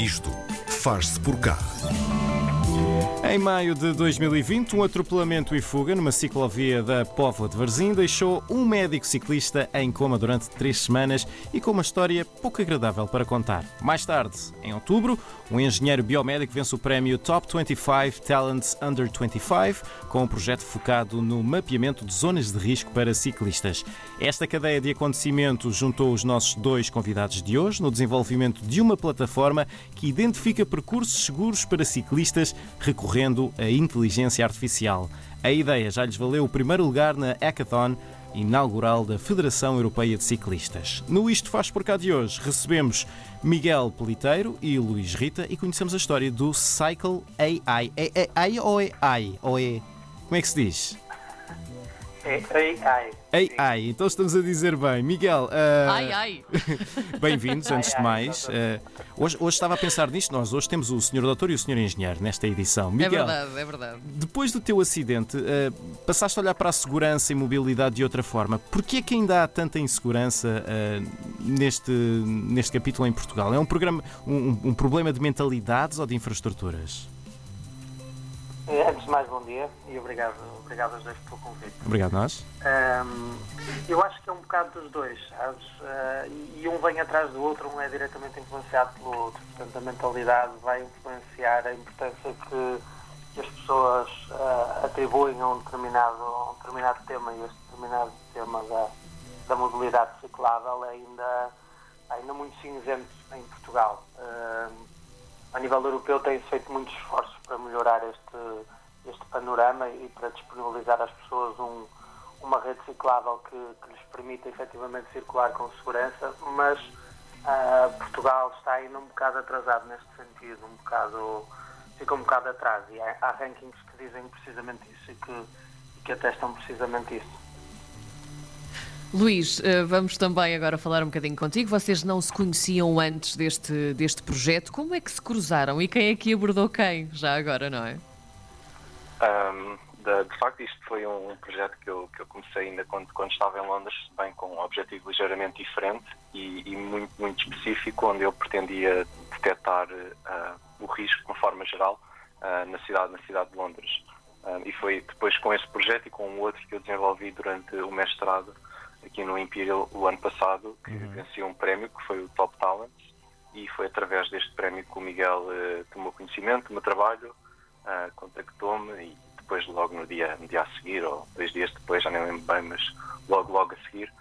Isto faz-se por cá. Em maio de 2020, um atropelamento e fuga numa ciclovia da Póvoa de Varzim deixou um médico ciclista em coma durante três semanas e com uma história pouco agradável para contar. Mais tarde, em outubro, um engenheiro biomédico vence o prémio Top 25 Talents Under 25 com um projeto focado no mapeamento de zonas de risco para ciclistas. Esta cadeia de acontecimentos juntou os nossos dois convidados de hoje no desenvolvimento de uma plataforma que identifica percursos seguros para ciclistas recorrendo recorrendo à inteligência artificial. A ideia já lhes valeu o primeiro lugar na Hackathon inaugural da Federação Europeia de Ciclistas. No Isto Faz Por Cá de hoje recebemos Miguel Peliteiro e Luís Rita e conhecemos a história do Cycle AI. É, é AI ou é AI? Ou é... Como é que se diz? É AI. AI, então estamos a dizer bem. Miguel, uh... ai ai. bem-vindos, antes Ai, de ai, mais. Uh, hoje, hoje estava a pensar nisto, nós hoje temos o Sr. Doutor e o Sr. Engenheiro nesta edição. É Miguel, verdade, é verdade. depois do teu acidente, uh, passaste a olhar para a segurança e mobilidade de outra forma. Porquê é que ainda há tanta insegurança neste, neste capítulo em Portugal? É um, programa, um, um problema de mentalidades ou de infraestruturas? De mais, bom dia e obrigado, obrigado aos dois pelo convite. Obrigado, nós. Ahm, eu acho que é um bocado dos dois, sabes? Ah, e, um vem atrás do outro, um é diretamente influenciado pelo outro. Portanto, a mentalidade vai influenciar a importância que, que as pessoas ah, atribuem a um determinado, a um determinado tema e este determinado tema da, da mobilidade ciclável é ainda, ainda muito cinzento em Portugal. Ahm, a nível europeu tem-se feito muitos esforços para melhorar este, este panorama e para disponibilizar às pessoas um, uma rede ciclável que, que lhes permita efetivamente circular com segurança, mas ah, Portugal está ainda um bocado atrasado neste sentido, um bocado, fica um bocado atrás e há, há rankings que dizem precisamente isso e que, que atestam precisamente isso. Luís, eh, vamos também agora falar um bocadinho contigo. Vocês não se conheciam antes deste, deste projeto. Como é que se cruzaram e quem é que abordou quem? Já agora, não é? Um, de, de, facto, isto foi um, projeto que eu, que eu comecei ainda quando, quando estava em Londres, bem com um objetivo ligeiramente diferente e, e muito, muito específico, onde eu pretendia detectar uh, o risco de uma forma geral uh, na, cidade, na cidade de Londres. Um, e foi depois com esse projeto e com um outro que eu desenvolvi durante o mestrado aqui no Imperial o ano passado, que uhum. venceu um prémio que foi o Top Talent e foi através deste prémio que o Miguel uh, tomou conhecimento do meu trabalho, uh, contactou-me e depois logo no dia, no dia a seguir, ou dois dias depois, já nem lembro bem, mas logo logo a seguir,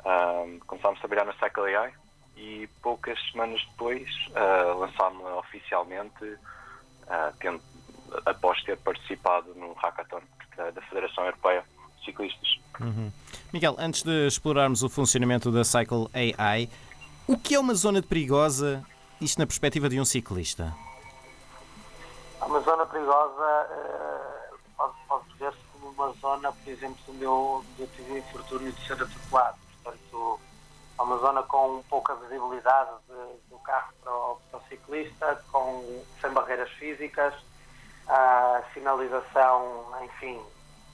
uh, começámos a trabalhar na Cycle AI e poucas semanas depois uh, lançámos-la oficialmente, tendo, após ter participado no hackathon da, da Federação Europeia de Ciclistas. Uhum. Miguel, antes de explorarmos o funcionamento da Cycle AI, o que é uma zona perigosa, isto na perspectiva de um ciclista? Perigosa uh, pode, pode ver-se como uma zona, por exemplo, onde eu, onde eu tive o infortúnio de ser atropelado. Portanto, é uma zona com pouca visibilidade de, do carro para o, para o, ciclista, com, sem barreiras físicas, a sinalização, enfim,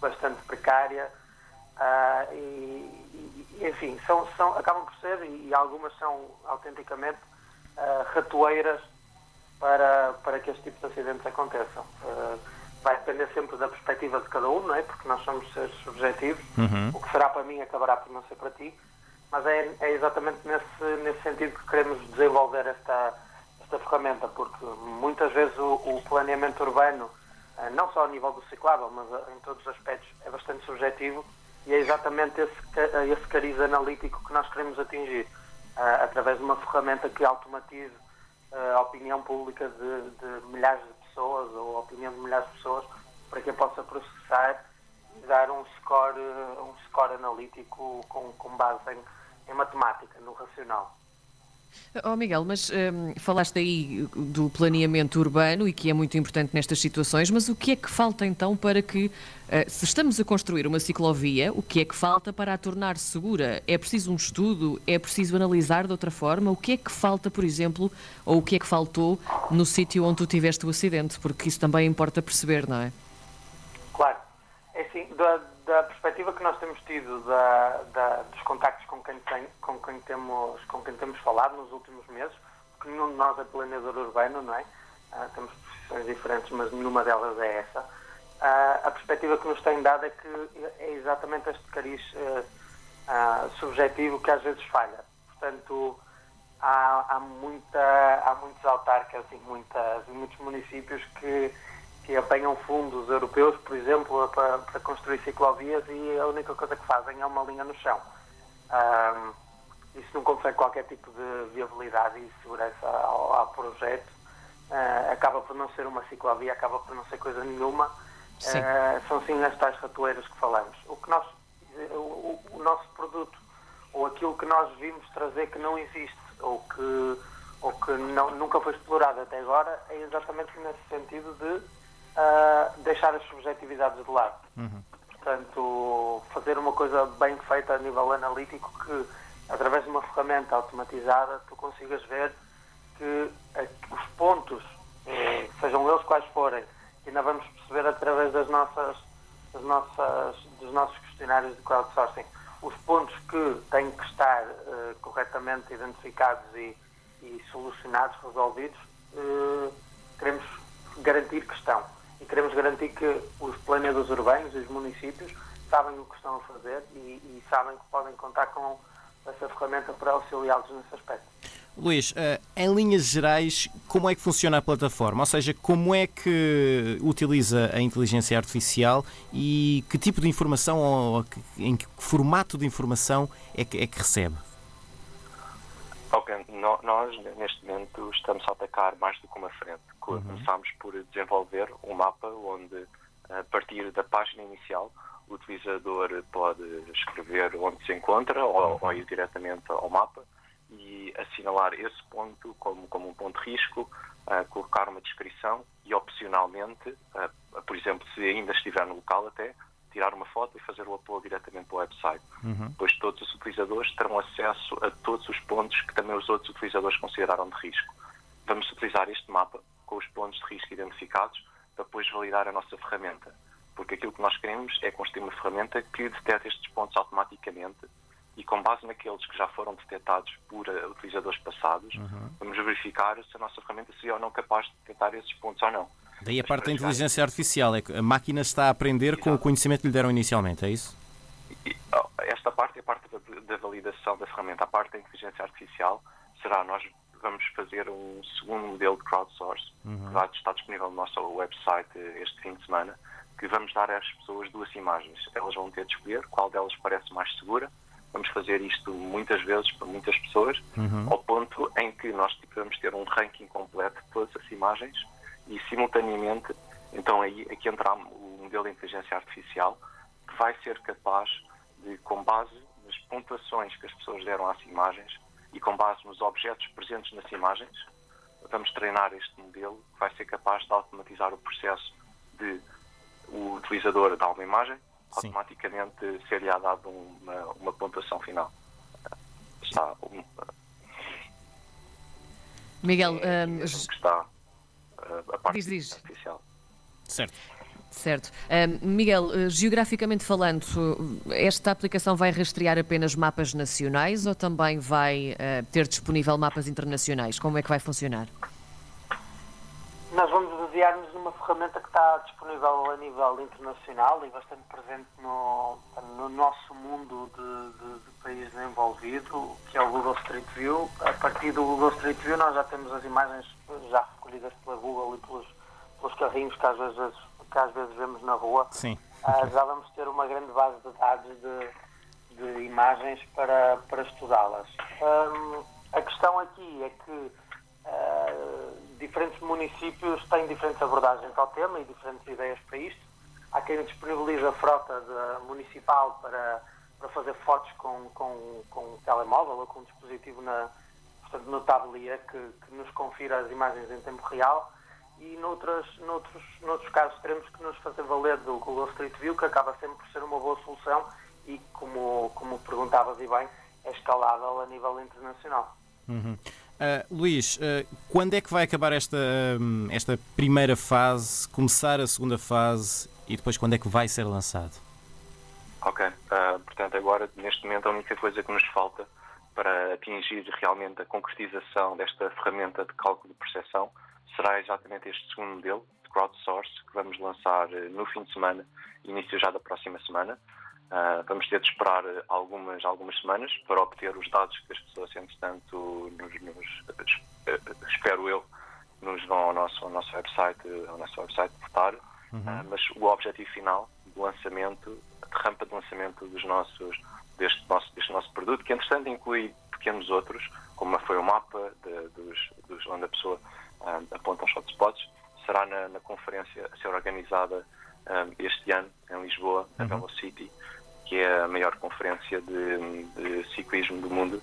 bastante precária. Uh, e, e, enfim, são, são, acabam por ser, e algumas são autenticamente uh, ratoeiras para, para que este tipo de acidentes aconteçam. Uh, vai depender sempre da perspectiva de cada um, não é? Porque nós somos seres subjetivos. Uhum. O que será para mim acabará por não ser para ti. Mas é, é exatamente nesse, nesse sentido que queremos desenvolver esta, esta ferramenta, porque muitas vezes o, o planeamento urbano, não só a nível do ciclável, mas em todos os aspectos, é bastante subjetivo e é exatamente esse, esse cariz analítico que nós queremos atingir, através de uma ferramenta que automatize a opinião pública de, de, milhares de pessoas ou a opinião de milhares de pessoas para que possa processar e dar um score, um score analítico com, com base em, em matemática, no racional. Oh Miguel, mas hum, falaste aí do planeamento urbano e que é muito importante nestas situações, mas o que é que falta então para que, uh, se estamos a construir uma ciclovia, o que é que falta para a tornar segura? É preciso um estudo? É preciso analisar de outra forma? O que é que falta, por exemplo, ou o que é que faltou no sítio onde tu tiveste o acidente? Porque isso também importa perceber, não é? Assim, da, da perspectiva que nós temos tido da, da, dos contactos com quem, tem, com, quem temos, com quem temos falado nos últimos meses, porque que nenhum de nós é planeador urbano, não é? Uh, temos profissões diferentes, mas nenhuma delas é essa. Uh, a perspectiva que nos tem dado é que é exatamente este cariz uh, subjetivo que às vezes falha. Portanto, há, há, muita, há muitos autarcas e muitas, muitos municípios que, que apanham fundos europeus, por exemplo, para, para construir ciclovias e a única coisa que fazem é uma linha no chão. Um, isso não confere qualquer tipo de viabilidade e segurança ao, ao projeto. Uh, acaba por não ser uma ciclovia, acaba por não ser coisa nenhuma. Sim. Uh, são sim as tais ratoeiras que falamos. O que nós, o, o nosso produto ou aquilo que nós vimos trazer que não existe ou que, ou que não, nunca foi explorado até agora é exatamente nesse sentido de uh, deixar as subjetividades de lado. Uhum. Portanto, fazer uma coisa bem feita a nível analítico que, através de uma ferramenta automatizada, tu consigas ver que os pontos, eh, sejam eles quais forem, ainda vamos perceber através das nossas, das nossas, dos nossos questionários de crowdsourcing, os pontos que têm que estar uh, corretamente identificados e, e, solucionados, resolvidos, uh, queremos garantir que estão. E queremos garantir que os planeadores urbanos os municípios sabem o que estão a fazer e, e sabem que podem contar com essa ferramenta para auxiliá-los nesse aspecto. Luís, eh, em linhas gerais, como é que funciona a plataforma? Ou seja, como é que utiliza a inteligência artificial e que tipo de informação ou em que formato de informação é que, é que recebe? Ok, nós neste momento estamos a atacar mais do que uma frente. Uhum. Começámos por desenvolver um mapa onde, a partir da página inicial, o utilizador pode escrever onde se encontra ou, ou ir diretamente ao mapa e assinalar esse ponto como, como um ponto de risco, uh, colocar uma descrição e, opcionalmente, uh, por exemplo, se ainda estiver no local até, tirar uma foto e fazer o upload diretamente para o website. Uhum. Pois todos os utilizadores terão acesso a todos os pontos que também os outros utilizadores consideraram de risco. Vamos utilizar este mapa com os pontos de risco identificados para depois validar a nossa ferramenta. Porque aquilo que nós queremos é construir uma ferramenta que detecte estes pontos automaticamente e com base naqueles que já foram detectados por uh, utilizadores passados, uhum. vamos verificar se a nossa ferramenta seria ou não capaz de detectar esses pontos ou não. Daí a parte da inteligência artificial, é que a máquina está a aprender com o conhecimento que lhe deram inicialmente, é isso? Oh, esta parte é a parte da, da validação da ferramenta. A parte da inteligência artificial será nós vamos fazer um segundo modelo de crowdsource uhum. que vai estar disponível no nosso website este fim de semana, que vamos dar às pessoas duas imagens. Elas vão ter de escolher qual delas parece mais segura Vamos fazer isto muitas vezes para muitas pessoas, uhum. ao ponto em que nós vamos ter um ranking completo de todas as imagens e, simultaneamente, então aí aqui entra o modelo de inteligência artificial que vai ser capaz de, com base nas pontuações que as pessoas deram às imagens e com base nos objetos presentes nas imagens, vamos treinar este modelo que vai ser capaz de automatizar o processo de o utilizador dar uma imagem, Sim. automaticamente ser-lhe dado uma, uma pontuação final. Está um, Miguel, é, um, está a parte diz, diz. artificial. Certo. Certo. Um, Miguel, eh, geograficamente falando, esta aplicação vai rastrear apenas mapas nacionais ou também vai uh, ter disponível mapas internacionais? Como é que vai funcionar? Nós vamos basear-nos numa ferramenta que está disponível a nível internacional e bastante presente no, no nosso mundo de, de, de país desenvolvido, que é o Google Street View. A partir do Google Street View nós já temos as imagens já recolhidas pela Google e pelos, pelos carrinhos que às vezes, que às vezes vemos na rua. Sim. Uh, já vamos ter uma grande base de dados de, de imagens para, para estudá-las. Um, a questão aqui é que diferentes municípios têm diferentes abordagens ao tema e diferentes ideias para isto. Há quem disponibiliza frota de, municipal para, para fazer fotos com, com, com um telemóvel ou com um dispositivo na, portanto, no tablier que, que nos confira as imagens em tempo real e noutros, noutros, noutros casos teremos que nos fazer valer do Google Street View, que acaba sempre por ser uma boa solução e, como, como perguntavas e bem, é escalável a nível internacional. Uhum. Uh, Luís, uh, quando é que vai acabar esta, um, esta primeira fase, começar a segunda fase e depois quando é que vai ser lançado? Ok, uh, portanto agora neste momento a única coisa que nos falta para atingir realmente a concretização desta ferramenta de cálculo de percepção será exatamente este segundo modelo, de crowdsource, que vamos lançar eh, no fim de semana, início já da próxima semana. Uh, vamos ter de esperar algumas, algumas semanas para obter os dados que as pessoas, entretanto, nos, nos, espero eu, nos vão ao nosso, ao nosso website, ao nosso website votar. Uhum. Uh, mas o objetivo final do lançamento, de rampa de lançamento dos nossos, deste, nosso, deste nosso produto, que entretanto inclui pequenos outros, como foi o mapa de, dos, dos, onde a pessoa uh, aponta os hotspots, será na, na, conferência a ser organizada um, este ano em Lisboa, na uhum. City que é a maior conferência de, de ciclismo do mundo,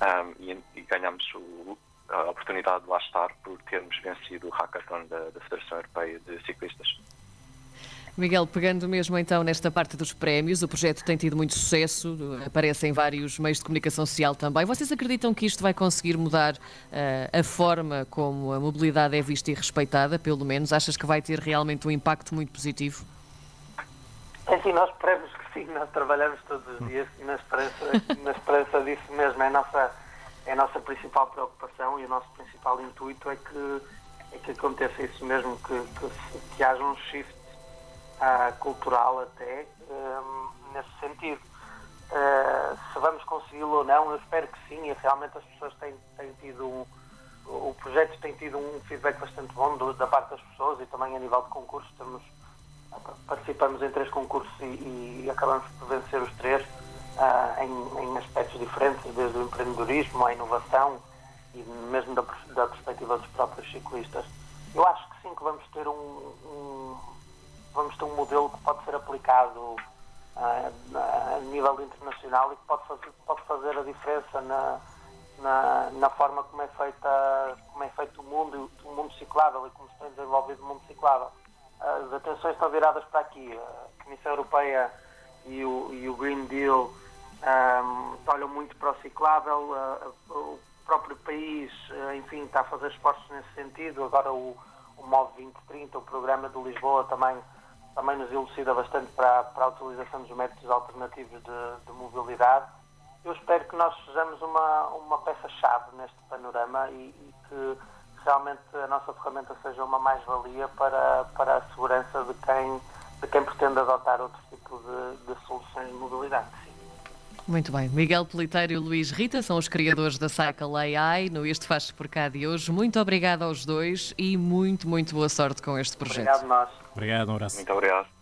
um, e, e ganhamos o, a oportunidade de lá estar por termos vencido o hackathon da, da Federação Europeia de Ciclistas. Miguel, pegando mesmo então nesta parte dos prémios, o projeto tem tido muito sucesso, aparece em vários meios de comunicação social também. Vocês acreditam que isto vai conseguir mudar uh, a forma como a mobilidade é vista e respeitada, pelo menos? Achas que vai ter realmente um impacto muito positivo? É assim, nós esperamos que sim, nós trabalhamos todos os dias na esperança, na esperança disso mesmo. É a, nossa, é a nossa principal preocupação e o nosso principal intuito é que, é que aconteça isso mesmo, que, que, que haja um shift uh, cultural até um, nesse sentido. Uh, se vamos consegui-lo ou não, eu espero que sim, e realmente as pessoas têm, têm tido um, o projeto tem tido um feedback bastante bom do, da parte das pessoas e também a nível de concurso temos participamos em três concursos e, e acabamos por vencer os três uh, em, em, aspectos diferentes, desde o empreendedorismo à inovação e mesmo da, da, perspectiva dos próprios ciclistas. Eu acho que sim que vamos ter um, um vamos ter um modelo que pode ser aplicado uh, a nível internacional e que pode fazer, pode fazer a diferença na, na, na, forma como é, feita, como é feito o mundo, o mundo ciclável e como se tem desenvolvido o mundo ciclável as atenções estão viradas para aqui. A Comissão Europeia e o, e o Green Deal um, olham muito para o ciclável, uh, o próprio país, uh, enfim, está a fazer esforços nesse sentido. Agora o, o MOV 2030, o programa de Lisboa, também, também nos elucida bastante para, para a utilização dos métodos alternativos de, de mobilidade. Eu espero que nós sejamos uma, uma peça-chave neste panorama e, e que realmente a nossa ferramenta seja uma mais-valia para, para a segurança de quem, de quem pretende adotar outro tipo de, de soluções de mobilidade. Muito bem. Miguel Politeiro e Luís Rita são os criadores da Cycle AI no Este Faz por cá de hoje. Muito obrigado aos dois e muito, muito boa sorte com este projeto. Obrigado, nós. Obrigado, um abraço. Muito obrigado.